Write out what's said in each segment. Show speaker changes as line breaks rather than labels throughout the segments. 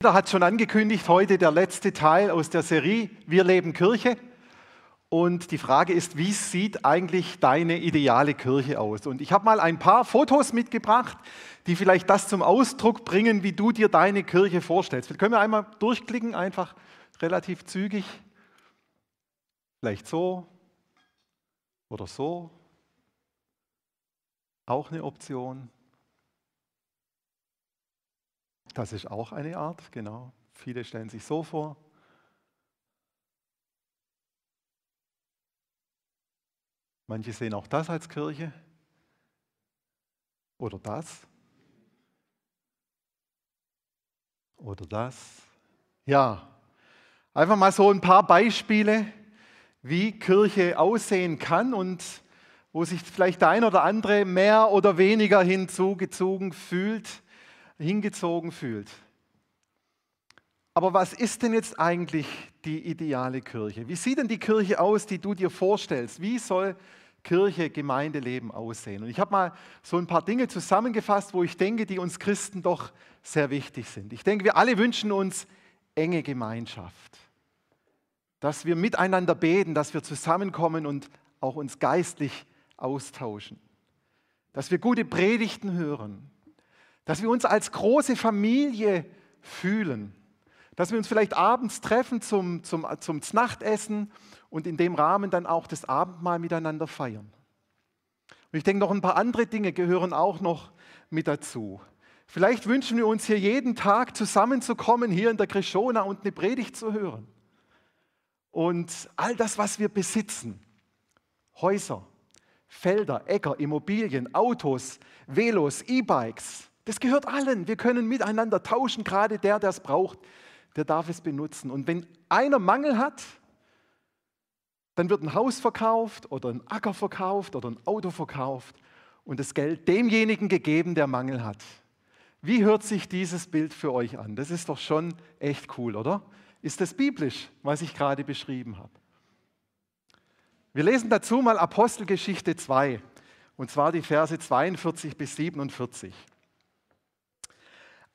Peter hat schon angekündigt, heute der letzte Teil aus der Serie Wir leben Kirche. Und die Frage ist, wie sieht eigentlich deine ideale Kirche aus? Und ich habe mal ein paar Fotos mitgebracht, die vielleicht das zum Ausdruck bringen, wie du dir deine Kirche vorstellst. Können wir einmal durchklicken, einfach relativ zügig. Vielleicht so oder so. Auch eine Option. Das ist auch eine Art, genau. Viele stellen sich so vor. Manche sehen auch das als Kirche oder das oder das. Ja, einfach mal so ein paar Beispiele, wie Kirche aussehen kann und wo sich vielleicht der ein oder andere mehr oder weniger hinzugezogen fühlt hingezogen fühlt. Aber was ist denn jetzt eigentlich die ideale Kirche? Wie sieht denn die Kirche aus, die du dir vorstellst? Wie soll Kirche, Gemeindeleben aussehen? Und ich habe mal so ein paar Dinge zusammengefasst, wo ich denke, die uns Christen doch sehr wichtig sind. Ich denke, wir alle wünschen uns enge Gemeinschaft, dass wir miteinander beten, dass wir zusammenkommen und auch uns geistlich austauschen, dass wir gute Predigten hören, dass wir uns als große Familie fühlen, dass wir uns vielleicht abends treffen zum, zum, zum Nachtessen und in dem Rahmen dann auch das Abendmahl miteinander feiern. Und ich denke, noch ein paar andere Dinge gehören auch noch mit dazu. Vielleicht wünschen wir uns hier jeden Tag zusammenzukommen, hier in der Krishona und eine Predigt zu hören. Und all das, was wir besitzen, Häuser, Felder, Äcker, Immobilien, Autos, Velos, E-Bikes, das gehört allen. Wir können miteinander tauschen. Gerade der, der es braucht, der darf es benutzen. Und wenn einer Mangel hat, dann wird ein Haus verkauft oder ein Acker verkauft oder ein Auto verkauft und das Geld demjenigen gegeben, der Mangel hat. Wie hört sich dieses Bild für euch an? Das ist doch schon echt cool, oder? Ist das biblisch, was ich gerade beschrieben habe? Wir lesen dazu mal Apostelgeschichte 2, und zwar die Verse 42 bis 47.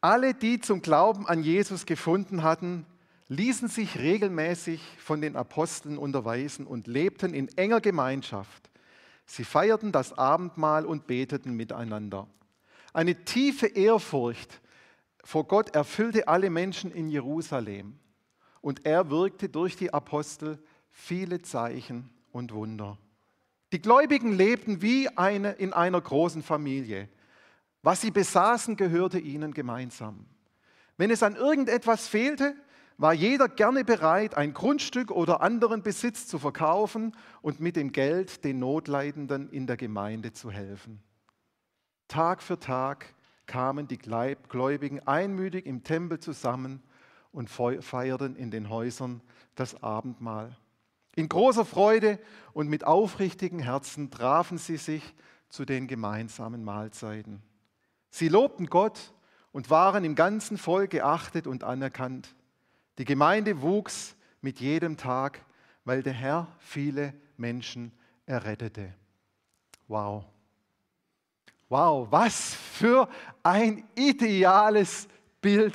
Alle, die zum Glauben an Jesus gefunden hatten, ließen sich regelmäßig von den Aposteln unterweisen und lebten in enger Gemeinschaft. Sie feierten das Abendmahl und beteten miteinander. Eine tiefe Ehrfurcht vor Gott erfüllte alle Menschen in Jerusalem. Und er wirkte durch die Apostel viele Zeichen und Wunder. Die Gläubigen lebten wie eine, in einer großen Familie. Was sie besaßen, gehörte ihnen gemeinsam. Wenn es an irgendetwas fehlte, war jeder gerne bereit, ein Grundstück oder anderen Besitz zu verkaufen und mit dem Geld den Notleidenden in der Gemeinde zu helfen. Tag für Tag kamen die Gläubigen einmütig im Tempel zusammen und feierten in den Häusern das Abendmahl. In großer Freude und mit aufrichtigen Herzen trafen sie sich zu den gemeinsamen Mahlzeiten. Sie lobten Gott und waren im ganzen Volk geachtet und anerkannt. Die Gemeinde wuchs mit jedem Tag, weil der Herr viele Menschen errettete. Wow. Wow, was für ein ideales Bild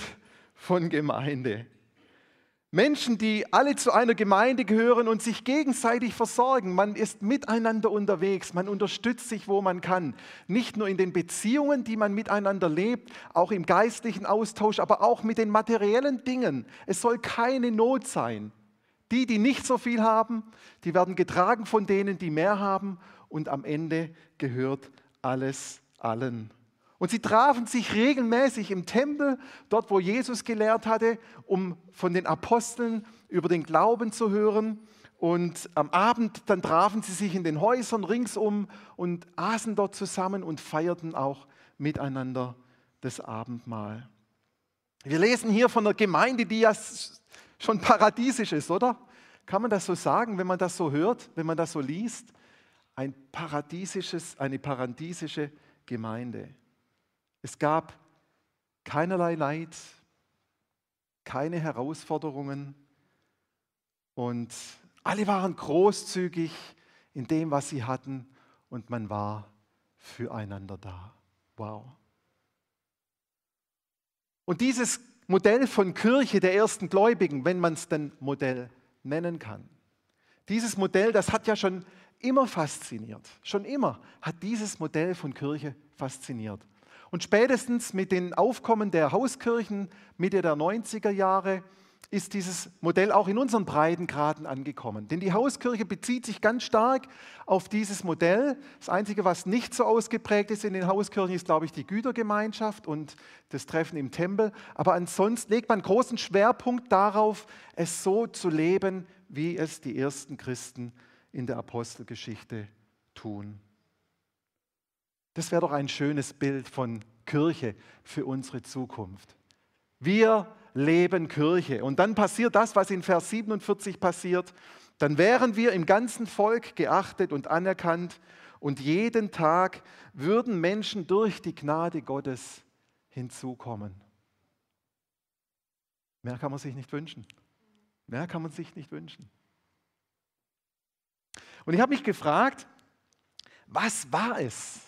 von Gemeinde. Menschen, die alle zu einer Gemeinde gehören und sich gegenseitig versorgen. Man ist miteinander unterwegs, man unterstützt sich, wo man kann. Nicht nur in den Beziehungen, die man miteinander lebt, auch im geistlichen Austausch, aber auch mit den materiellen Dingen. Es soll keine Not sein. Die, die nicht so viel haben, die werden getragen von denen, die mehr haben und am Ende gehört alles allen. Und sie trafen sich regelmäßig im Tempel, dort wo Jesus gelehrt hatte, um von den Aposteln über den Glauben zu hören. Und am Abend dann trafen sie sich in den Häusern ringsum und aßen dort zusammen und feierten auch miteinander das Abendmahl. Wir lesen hier von einer Gemeinde, die ja schon paradiesisch ist, oder? Kann man das so sagen, wenn man das so hört, wenn man das so liest? Ein paradiesisches, eine paradiesische Gemeinde. Es gab keinerlei Leid, keine Herausforderungen und alle waren großzügig in dem, was sie hatten und man war füreinander da. Wow. Und dieses Modell von Kirche der ersten Gläubigen, wenn man es denn Modell nennen kann. Dieses Modell, das hat ja schon immer fasziniert. Schon immer hat dieses Modell von Kirche fasziniert. Und spätestens mit dem Aufkommen der Hauskirchen Mitte der 90er Jahre ist dieses Modell auch in unseren Breitengraden angekommen. Denn die Hauskirche bezieht sich ganz stark auf dieses Modell. Das Einzige, was nicht so ausgeprägt ist in den Hauskirchen, ist, glaube ich, die Gütergemeinschaft und das Treffen im Tempel. Aber ansonsten legt man großen Schwerpunkt darauf, es so zu leben, wie es die ersten Christen in der Apostelgeschichte tun. Das wäre doch ein schönes Bild von Kirche für unsere Zukunft. Wir leben Kirche. Und dann passiert das, was in Vers 47 passiert. Dann wären wir im ganzen Volk geachtet und anerkannt und jeden Tag würden Menschen durch die Gnade Gottes hinzukommen. Mehr kann man sich nicht wünschen. Mehr kann man sich nicht wünschen. Und ich habe mich gefragt, was war es,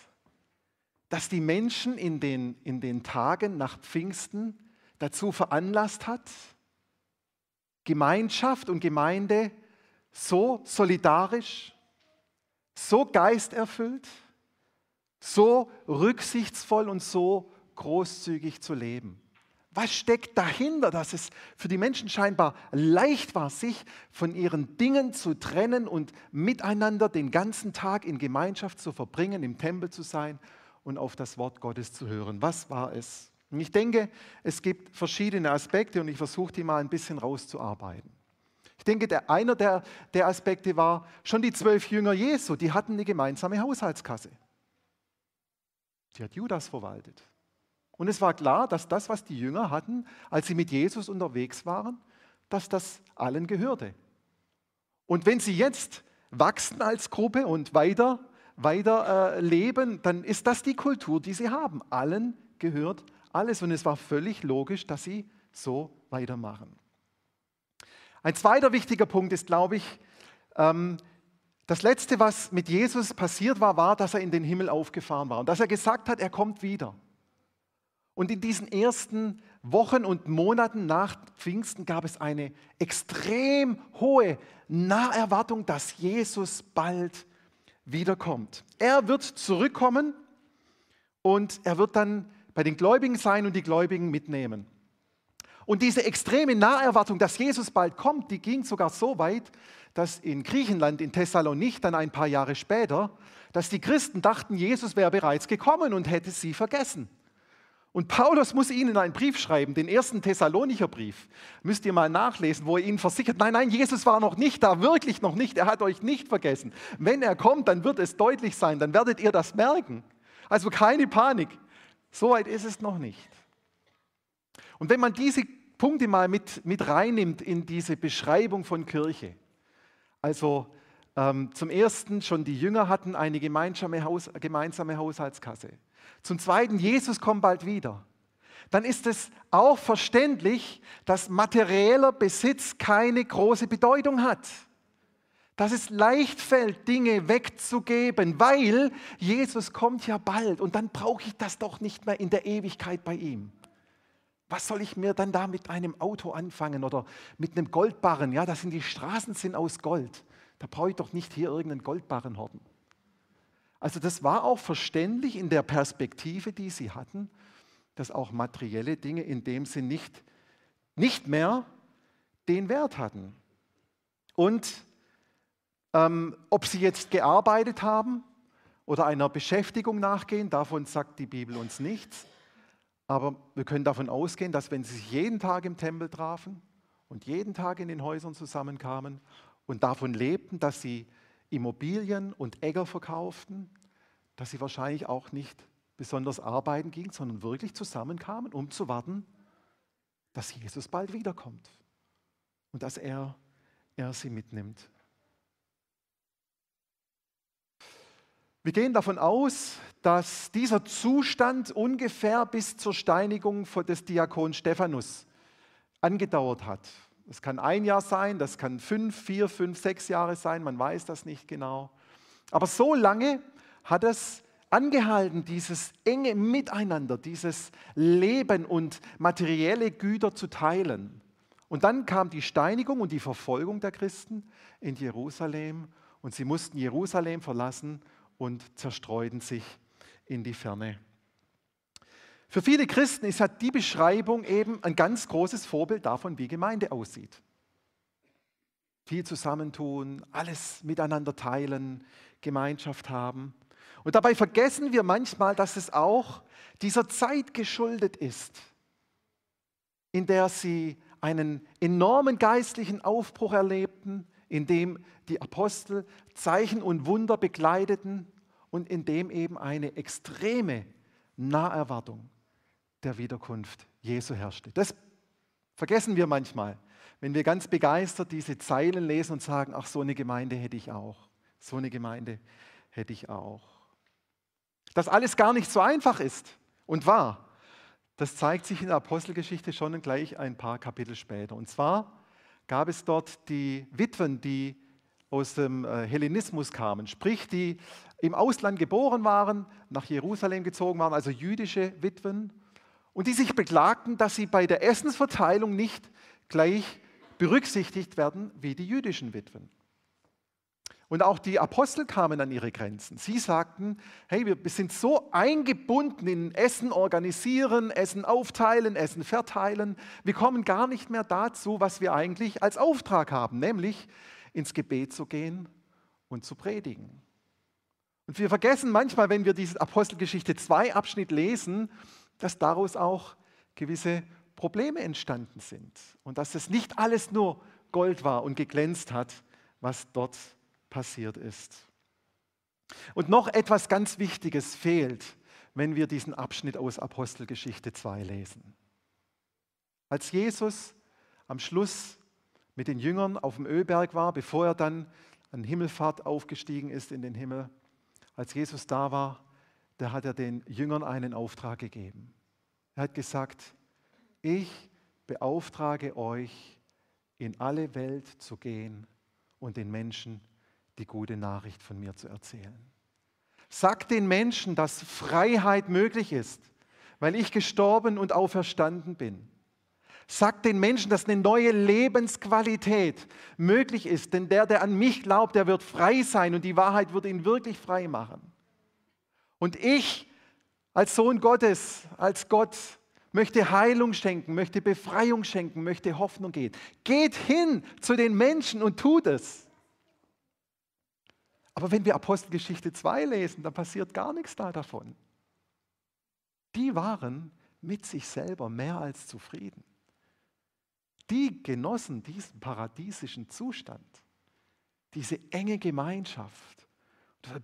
dass die Menschen in den, in den Tagen nach Pfingsten dazu veranlasst hat, Gemeinschaft und Gemeinde so solidarisch, so geisterfüllt, so rücksichtsvoll und so großzügig zu leben. Was steckt dahinter, dass es für die Menschen scheinbar leicht war, sich von ihren Dingen zu trennen und miteinander den ganzen Tag in Gemeinschaft zu verbringen, im Tempel zu sein und auf das Wort Gottes zu hören? Was war es? Und ich denke, es gibt verschiedene Aspekte und ich versuche die mal ein bisschen rauszuarbeiten. Ich denke, der, einer der, der Aspekte war, schon die zwölf Jünger Jesu, die hatten eine gemeinsame Haushaltskasse. Die hat Judas verwaltet. Und es war klar, dass das, was die Jünger hatten, als sie mit Jesus unterwegs waren, dass das allen gehörte. Und wenn sie jetzt wachsen als Gruppe und weiter, weiter äh, leben, dann ist das die Kultur, die sie haben. Allen gehört alles und es war völlig logisch, dass sie so weitermachen. Ein zweiter wichtiger Punkt ist, glaube ich, ähm, das Letzte, was mit Jesus passiert war, war, dass er in den Himmel aufgefahren war und dass er gesagt hat, er kommt wieder. Und in diesen ersten Wochen und Monaten nach Pfingsten gab es eine extrem hohe Naherwartung, dass Jesus bald wiederkommt. Er wird zurückkommen und er wird dann bei den Gläubigen sein und die Gläubigen mitnehmen. Und diese extreme Naherwartung, dass Jesus bald kommt, die ging sogar so weit, dass in Griechenland, in Thessalonich, dann ein paar Jahre später, dass die Christen dachten, Jesus wäre bereits gekommen und hätte sie vergessen. Und Paulus muss ihnen einen Brief schreiben, den ersten Thessalonicher Brief. Müsst ihr mal nachlesen, wo er ihnen versichert, nein, nein, Jesus war noch nicht da, wirklich noch nicht, er hat euch nicht vergessen. Wenn er kommt, dann wird es deutlich sein, dann werdet ihr das merken. Also keine Panik. So weit ist es noch nicht. Und wenn man diese Punkte mal mit, mit reinnimmt in diese Beschreibung von Kirche, also zum ersten schon die Jünger hatten eine gemeinsame, Haus, gemeinsame Haushaltskasse. Zum zweiten, Jesus kommt bald wieder. Dann ist es auch verständlich, dass materieller Besitz keine große Bedeutung hat dass es leicht fällt, Dinge wegzugeben, weil Jesus kommt ja bald und dann brauche ich das doch nicht mehr in der Ewigkeit bei ihm. Was soll ich mir dann da mit einem Auto anfangen oder mit einem Goldbarren? Ja, das sind die Straßen sind aus Gold. Da brauche ich doch nicht hier irgendeinen Goldbarren horten. Also das war auch verständlich in der Perspektive, die sie hatten, dass auch materielle Dinge in dem Sinn nicht, nicht mehr den Wert hatten. Und ähm, ob sie jetzt gearbeitet haben oder einer Beschäftigung nachgehen, davon sagt die Bibel uns nichts. Aber wir können davon ausgehen, dass wenn sie sich jeden Tag im Tempel trafen und jeden Tag in den Häusern zusammenkamen und davon lebten, dass sie Immobilien und Äcker verkauften, dass sie wahrscheinlich auch nicht besonders arbeiten gingen, sondern wirklich zusammenkamen, um zu warten, dass Jesus bald wiederkommt und dass er, er sie mitnimmt. Wir gehen davon aus, dass dieser Zustand ungefähr bis zur Steinigung des Diakon Stephanus angedauert hat. Das kann ein Jahr sein, das kann fünf, vier, fünf, sechs Jahre sein, man weiß das nicht genau. Aber so lange hat es angehalten, dieses enge Miteinander, dieses Leben und materielle Güter zu teilen. Und dann kam die Steinigung und die Verfolgung der Christen in Jerusalem und sie mussten Jerusalem verlassen und zerstreuten sich in die Ferne. Für viele Christen ist ja die Beschreibung eben ein ganz großes Vorbild davon, wie Gemeinde aussieht. Viel zusammentun, alles miteinander teilen, Gemeinschaft haben. Und dabei vergessen wir manchmal, dass es auch dieser Zeit geschuldet ist, in der sie einen enormen geistlichen Aufbruch erlebten, in dem die Apostel Zeichen und Wunder begleiteten und in dem eben eine extreme Naherwartung der Wiederkunft Jesu herrschte. Das vergessen wir manchmal, wenn wir ganz begeistert diese Zeilen lesen und sagen, ach, so eine Gemeinde hätte ich auch. So eine Gemeinde hätte ich auch. Dass alles gar nicht so einfach ist und war, das zeigt sich in der Apostelgeschichte schon gleich ein paar Kapitel später. Und zwar gab es dort die Witwen, die aus dem äh, Hellenismus kamen, sprich die im Ausland geboren waren, nach Jerusalem gezogen waren, also jüdische Witwen, und die sich beklagten, dass sie bei der Essensverteilung nicht gleich berücksichtigt werden wie die jüdischen Witwen. Und auch die Apostel kamen an ihre Grenzen. Sie sagten, hey, wir sind so eingebunden in Essen organisieren, Essen aufteilen, Essen verteilen. Wir kommen gar nicht mehr dazu, was wir eigentlich als Auftrag haben, nämlich ins Gebet zu gehen und zu predigen. Und wir vergessen manchmal, wenn wir diese Apostelgeschichte 2 Abschnitt lesen, dass daraus auch gewisse Probleme entstanden sind und dass es nicht alles nur Gold war und geglänzt hat, was dort passiert ist. Und noch etwas ganz Wichtiges fehlt, wenn wir diesen Abschnitt aus Apostelgeschichte 2 lesen. Als Jesus am Schluss mit den Jüngern auf dem Ölberg war, bevor er dann an Himmelfahrt aufgestiegen ist in den Himmel, als Jesus da war, da hat er den Jüngern einen Auftrag gegeben. Er hat gesagt, ich beauftrage euch, in alle Welt zu gehen und den Menschen die gute Nachricht von mir zu erzählen. Sagt den Menschen, dass Freiheit möglich ist, weil ich gestorben und auferstanden bin. Sagt den Menschen, dass eine neue Lebensqualität möglich ist, denn der, der an mich glaubt, der wird frei sein und die Wahrheit wird ihn wirklich frei machen. Und ich als Sohn Gottes, als Gott, möchte Heilung schenken, möchte Befreiung schenken, möchte Hoffnung geben. Geht hin zu den Menschen und tut es. Aber wenn wir Apostelgeschichte 2 lesen, dann passiert gar nichts da davon. Die waren mit sich selber mehr als zufrieden. Die genossen diesen paradiesischen Zustand, diese enge Gemeinschaft,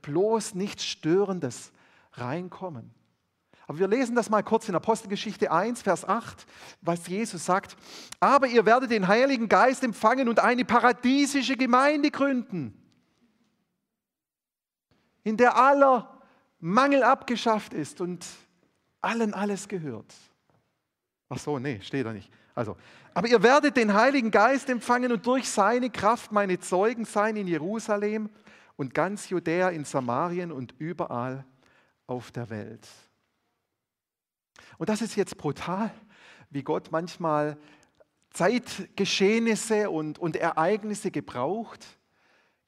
bloß nichts Störendes reinkommen. Aber wir lesen das mal kurz in Apostelgeschichte 1, Vers 8, was Jesus sagt. Aber ihr werdet den Heiligen Geist empfangen und eine paradiesische Gemeinde gründen in der aller Mangel abgeschafft ist und allen alles gehört. Ach so, nee, steht da nicht. Also, aber ihr werdet den Heiligen Geist empfangen und durch seine Kraft meine Zeugen sein in Jerusalem und ganz Judäa, in Samarien und überall auf der Welt. Und das ist jetzt brutal, wie Gott manchmal Zeitgeschehnisse und, und Ereignisse gebraucht.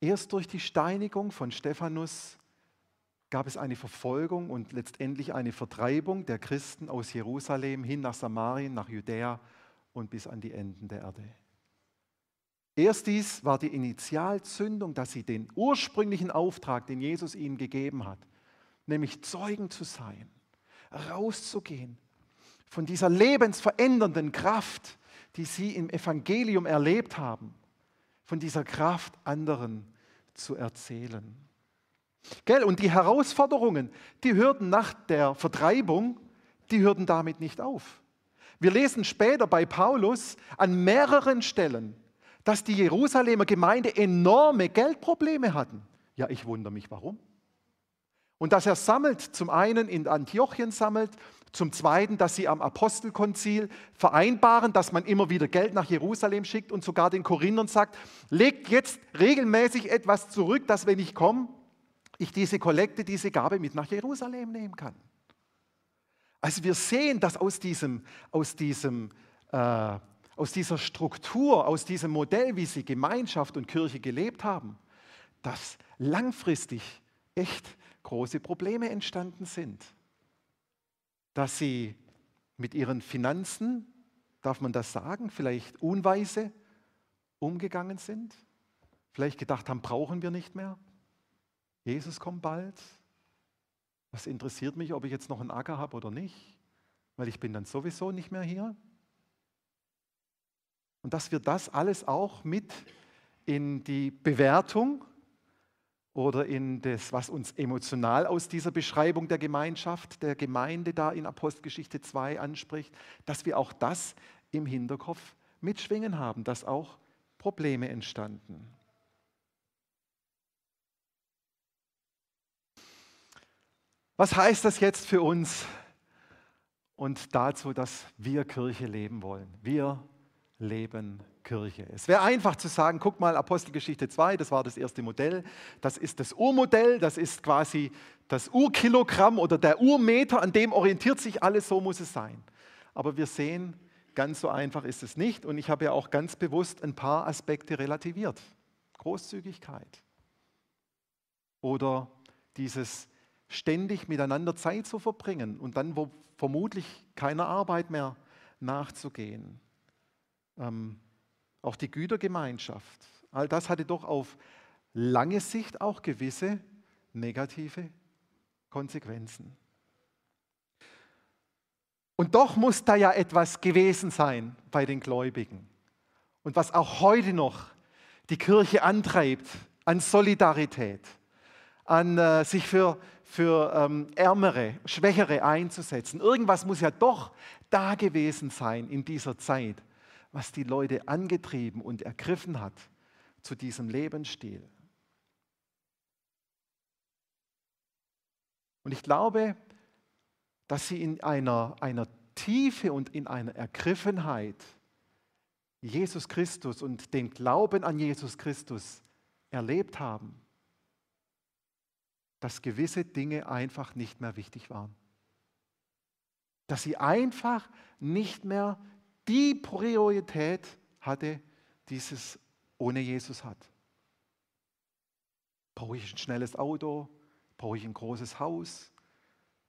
Erst durch die Steinigung von Stephanus gab es eine Verfolgung und letztendlich eine Vertreibung der Christen aus Jerusalem hin nach Samarien, nach Judäa und bis an die Enden der Erde. Erst dies war die Initialzündung, dass sie den ursprünglichen Auftrag, den Jesus ihnen gegeben hat, nämlich Zeugen zu sein, rauszugehen von dieser lebensverändernden Kraft, die sie im Evangelium erlebt haben, von dieser Kraft anderen zu erzählen. Gell? Und die Herausforderungen, die hörten nach der Vertreibung, die hörten damit nicht auf. Wir lesen später bei Paulus an mehreren Stellen, dass die Jerusalemer Gemeinde enorme Geldprobleme hatten. Ja, ich wundere mich, warum. Und dass er sammelt, zum einen in Antiochien sammelt, zum zweiten, dass sie am Apostelkonzil vereinbaren, dass man immer wieder Geld nach Jerusalem schickt und sogar den Korinthern sagt, legt jetzt regelmäßig etwas zurück, dass wenn ich komme, ich diese Kollekte, diese Gabe mit nach Jerusalem nehmen kann. Also wir sehen, dass aus, diesem, aus, diesem, äh, aus dieser Struktur, aus diesem Modell, wie sie Gemeinschaft und Kirche gelebt haben, dass langfristig echt große Probleme entstanden sind. Dass sie mit ihren Finanzen, darf man das sagen, vielleicht unweise umgegangen sind, vielleicht gedacht haben, brauchen wir nicht mehr. Jesus kommt bald. Was interessiert mich, ob ich jetzt noch einen Acker habe oder nicht? Weil ich bin dann sowieso nicht mehr hier. Und dass wir das alles auch mit in die Bewertung oder in das, was uns emotional aus dieser Beschreibung der Gemeinschaft, der Gemeinde da in Apostelgeschichte 2 anspricht, dass wir auch das im Hinterkopf mitschwingen haben, dass auch Probleme entstanden. Was heißt das jetzt für uns und dazu, dass wir Kirche leben wollen? Wir leben Kirche. Es wäre einfach zu sagen, guck mal, Apostelgeschichte 2, das war das erste Modell, das ist das Urmodell, das ist quasi das Urkilogramm oder der Urmeter, an dem orientiert sich alles, so muss es sein. Aber wir sehen, ganz so einfach ist es nicht und ich habe ja auch ganz bewusst ein paar Aspekte relativiert. Großzügigkeit oder dieses ständig miteinander Zeit zu verbringen und dann wo vermutlich keiner Arbeit mehr nachzugehen. Ähm, auch die Gütergemeinschaft, all das hatte doch auf lange Sicht auch gewisse negative Konsequenzen. Und doch muss da ja etwas gewesen sein bei den Gläubigen. Und was auch heute noch die Kirche antreibt an Solidarität, an äh, sich für, für ähm, Ärmere, Schwächere einzusetzen. Irgendwas muss ja doch da gewesen sein in dieser Zeit, was die Leute angetrieben und ergriffen hat zu diesem Lebensstil. Und ich glaube, dass sie in einer, einer Tiefe und in einer Ergriffenheit Jesus Christus und den Glauben an Jesus Christus erlebt haben dass gewisse Dinge einfach nicht mehr wichtig waren. Dass sie einfach nicht mehr die Priorität hatte, die es ohne Jesus hat. Brauche ich ein schnelles Auto? Brauche ich ein großes Haus?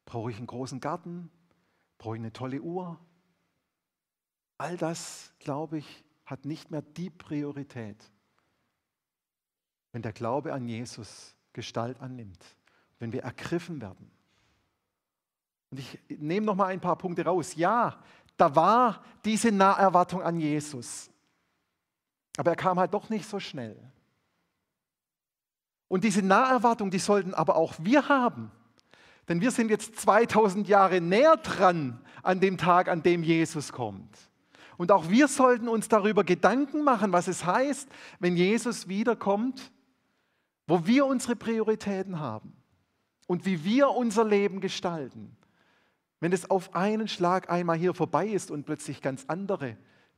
Brauche ich einen großen Garten? Brauche ich eine tolle Uhr? All das, glaube ich, hat nicht mehr die Priorität, wenn der Glaube an Jesus Gestalt annimmt wenn wir ergriffen werden. Und ich nehme noch mal ein paar Punkte raus. Ja, da war diese Naherwartung an Jesus. Aber er kam halt doch nicht so schnell. Und diese Naherwartung, die sollten aber auch wir haben. Denn wir sind jetzt 2000 Jahre näher dran an dem Tag, an dem Jesus kommt. Und auch wir sollten uns darüber Gedanken machen, was es heißt, wenn Jesus wiederkommt, wo wir unsere Prioritäten haben und wie wir unser Leben gestalten, wenn es auf einen Schlag einmal hier vorbei ist und plötzlich ganz andere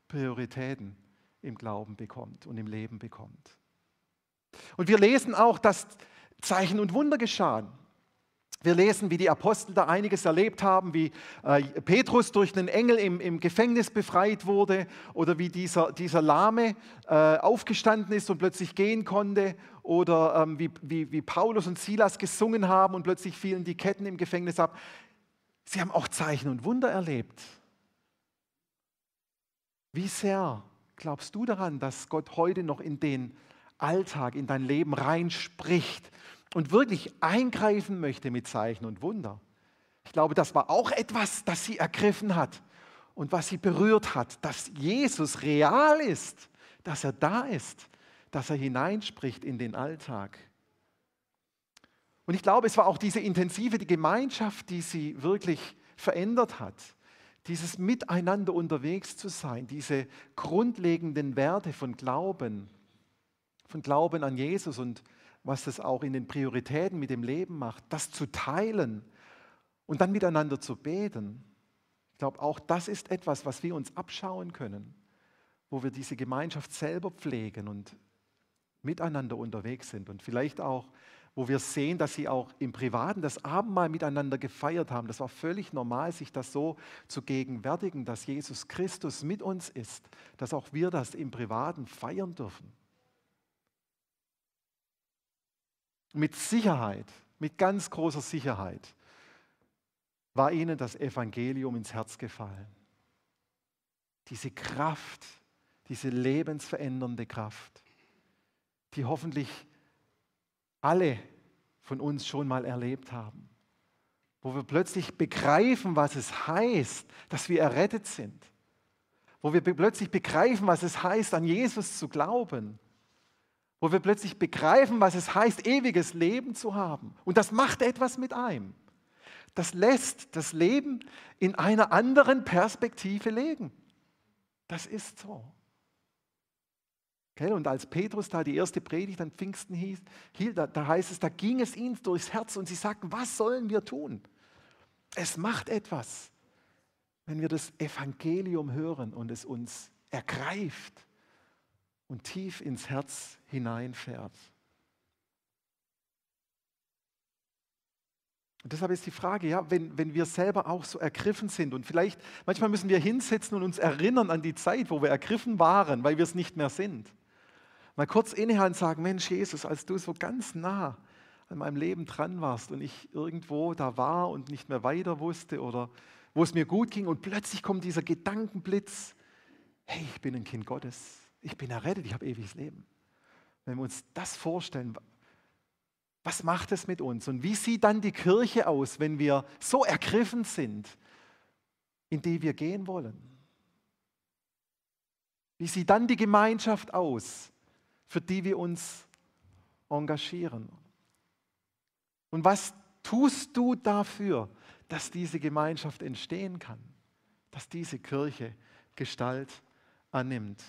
Prioritäten im Glauben bekommt und im Leben bekommt. Und wir lesen auch, dass Zeichen und Wunder geschahen. Wir lesen, wie die Apostel da einiges erlebt haben, wie äh, Petrus durch einen Engel im, im, Gefängnis befreit wurde oder wie dieser, dieser Lahme äh, aufgestanden ist und plötzlich gehen konnte oder ähm, wie, wie, wie Paulus und Silas gesungen haben und plötzlich fielen die Ketten im Gefängnis ab. Sie haben auch Zeichen und Wunder erlebt. Wie sehr glaubst du daran, dass Gott heute noch in den Alltag, in dein Leben reinspricht und wirklich eingreifen möchte mit Zeichen und Wunder. Ich glaube, das war auch etwas, das sie ergriffen hat und was sie berührt hat, dass Jesus real ist, dass er da ist, dass er hineinspricht in den Alltag. Und ich glaube, es war auch diese intensive die Gemeinschaft, die sie wirklich verändert hat. Dieses Miteinander unterwegs zu sein, diese grundlegenden Werte von Glauben, von Glauben an Jesus und was das auch in den Prioritäten mit dem Leben macht, das zu teilen und dann miteinander zu beten. Ich glaube, auch das ist etwas, was wir uns abschauen können, wo wir diese Gemeinschaft selber pflegen und miteinander unterwegs sind und vielleicht auch, wo wir sehen, dass sie auch im Privaten das Abendmahl miteinander gefeiert haben. Das war völlig normal, sich das so zu gegenwärtigen, dass Jesus Christus mit uns ist, dass auch wir das im Privaten feiern dürfen. Mit Sicherheit, mit ganz großer Sicherheit war ihnen das Evangelium ins Herz gefallen. Diese Kraft, diese lebensverändernde Kraft, die hoffentlich alle von uns schon mal erlebt haben, wo wir plötzlich begreifen, was es heißt, dass wir errettet sind, wo wir plötzlich begreifen, was es heißt, an Jesus zu glauben, wo wir plötzlich begreifen, was es heißt, ewiges Leben zu haben. Und das macht etwas mit einem. Das lässt das Leben in einer anderen Perspektive legen. Das ist so. Und als Petrus da die erste Predigt an Pfingsten hielt, da, da heißt es, da ging es ihnen durchs Herz und sie sagten, was sollen wir tun? Es macht etwas, wenn wir das Evangelium hören und es uns ergreift und tief ins Herz hineinfährt. Und deshalb ist die Frage, ja, wenn, wenn wir selber auch so ergriffen sind und vielleicht, manchmal müssen wir hinsetzen und uns erinnern an die Zeit, wo wir ergriffen waren, weil wir es nicht mehr sind. Mal kurz innehalten und sagen, Mensch Jesus, als du so ganz nah an meinem Leben dran warst und ich irgendwo da war und nicht mehr weiter wusste oder wo es mir gut ging und plötzlich kommt dieser Gedankenblitz, hey, ich bin ein Kind Gottes, ich bin errettet, ich habe ewiges Leben. Wenn wir uns das vorstellen, was macht es mit uns? Und wie sieht dann die Kirche aus, wenn wir so ergriffen sind, in die wir gehen wollen? Wie sieht dann die Gemeinschaft aus, für die wir uns engagieren? Und was tust du dafür, dass diese Gemeinschaft entstehen kann, dass diese Kirche Gestalt annimmt?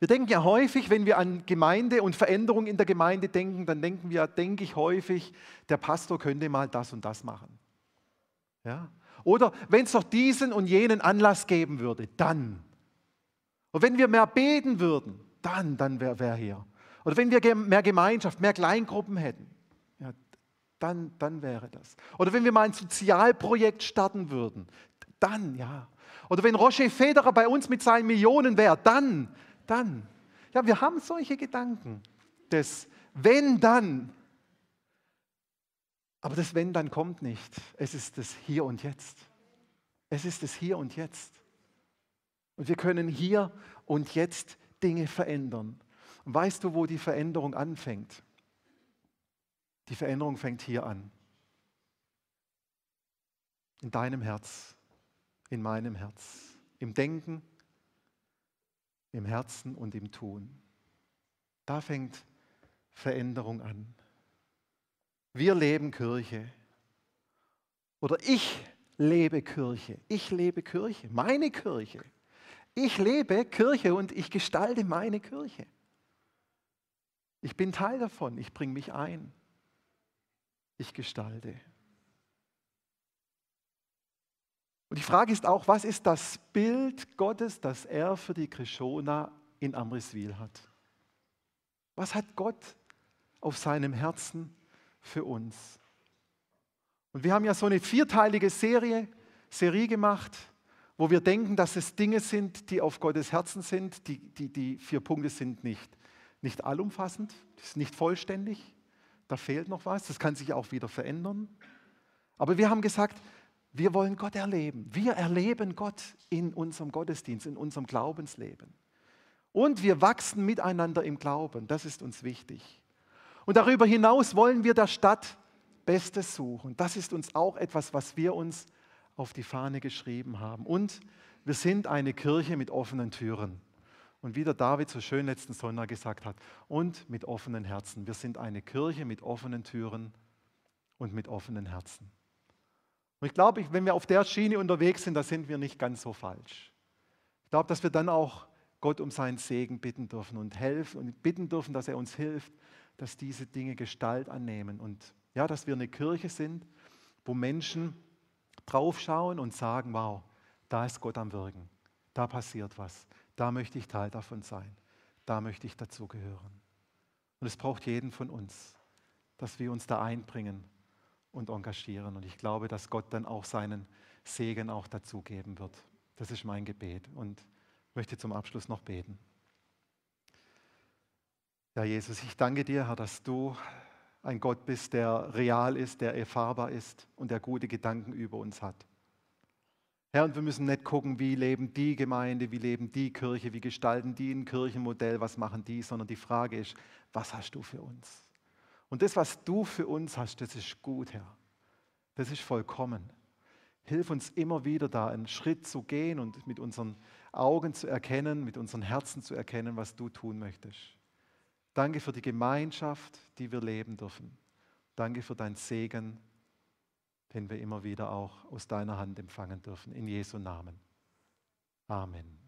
Wir denken ja häufig, wenn wir an Gemeinde und Veränderung in der Gemeinde denken, dann denken wir, denke ich häufig, der Pastor könnte mal das und das machen. Ja? Oder wenn es doch diesen und jenen Anlass geben würde, dann. Und wenn wir mehr beten würden, dann, dann wäre wer hier. Oder wenn wir mehr Gemeinschaft, mehr Kleingruppen hätten, ja, dann, dann wäre das. Oder wenn wir mal ein Sozialprojekt starten würden, dann, ja. Oder wenn Roger Federer bei uns mit seinen Millionen wäre, dann, dann. Ja, wir haben solche Gedanken. Das wenn dann. Aber das wenn dann kommt nicht. Es ist das Hier und Jetzt. Es ist das Hier und Jetzt. Und wir können hier und jetzt Dinge verändern. Und weißt du, wo die Veränderung anfängt? Die Veränderung fängt hier an. In deinem Herz, in meinem Herz, im Denken, im Herzen und im Tun. Da fängt Veränderung an. Wir leben Kirche. Oder ich lebe Kirche. Ich lebe Kirche. Meine Kirche. Ich lebe Kirche und ich gestalte meine Kirche. Ich bin Teil davon. Ich bringe mich ein. Ich gestalte. Und die Frage ist auch, was ist das Bild Gottes, das er für die Krishona in Amriswil hat? Was hat Gott auf seinem Herzen für uns? Und wir haben ja so eine vierteilige Serie, Serie gemacht, wo wir denken, dass es Dinge sind, die auf Gottes Herzen sind. Die, die, die vier Punkte sind nicht, nicht allumfassend, ist nicht vollständig, da fehlt noch was, das kann sich auch wieder verändern. Aber wir haben gesagt, wir wollen Gott erleben. Wir erleben Gott in unserem Gottesdienst, in unserem Glaubensleben. Und wir wachsen miteinander im Glauben. Das ist uns wichtig. Und darüber hinaus wollen wir der Stadt Bestes suchen. Das ist uns auch etwas, was wir uns auf die Fahne geschrieben haben. Und wir sind eine Kirche mit offenen Türen. Und wie der David so schön letzten Sonntag gesagt hat, und mit offenen Herzen. Wir sind eine Kirche mit offenen Türen und mit offenen Herzen. Und ich glaube, wenn wir auf der Schiene unterwegs sind, da sind wir nicht ganz so falsch. Ich glaube, dass wir dann auch Gott um seinen Segen bitten dürfen und helfen und bitten dürfen, dass er uns hilft, dass diese Dinge Gestalt annehmen. Und ja, dass wir eine Kirche sind, wo Menschen draufschauen und sagen, wow, da ist Gott am Wirken, da passiert was, da möchte ich Teil davon sein, da möchte ich dazugehören. Und es braucht jeden von uns, dass wir uns da einbringen und engagieren. Und ich glaube, dass Gott dann auch seinen Segen auch dazugeben wird. Das ist mein Gebet und möchte zum Abschluss noch beten. Ja, Jesus, ich danke dir, Herr, dass du ein Gott bist, der real ist, der erfahrbar ist und der gute Gedanken über uns hat. Herr, und wir müssen nicht gucken, wie leben die Gemeinde, wie leben die Kirche, wie gestalten die ein Kirchenmodell, was machen die, sondern die Frage ist, was hast du für uns? Und das, was du für uns hast, das ist gut, Herr. Das ist vollkommen. Hilf uns immer wieder da einen Schritt zu gehen und mit unseren Augen zu erkennen, mit unseren Herzen zu erkennen, was du tun möchtest. Danke für die Gemeinschaft, die wir leben dürfen. Danke für dein Segen, den wir immer wieder auch aus deiner Hand empfangen dürfen. In Jesu Namen. Amen. Amen.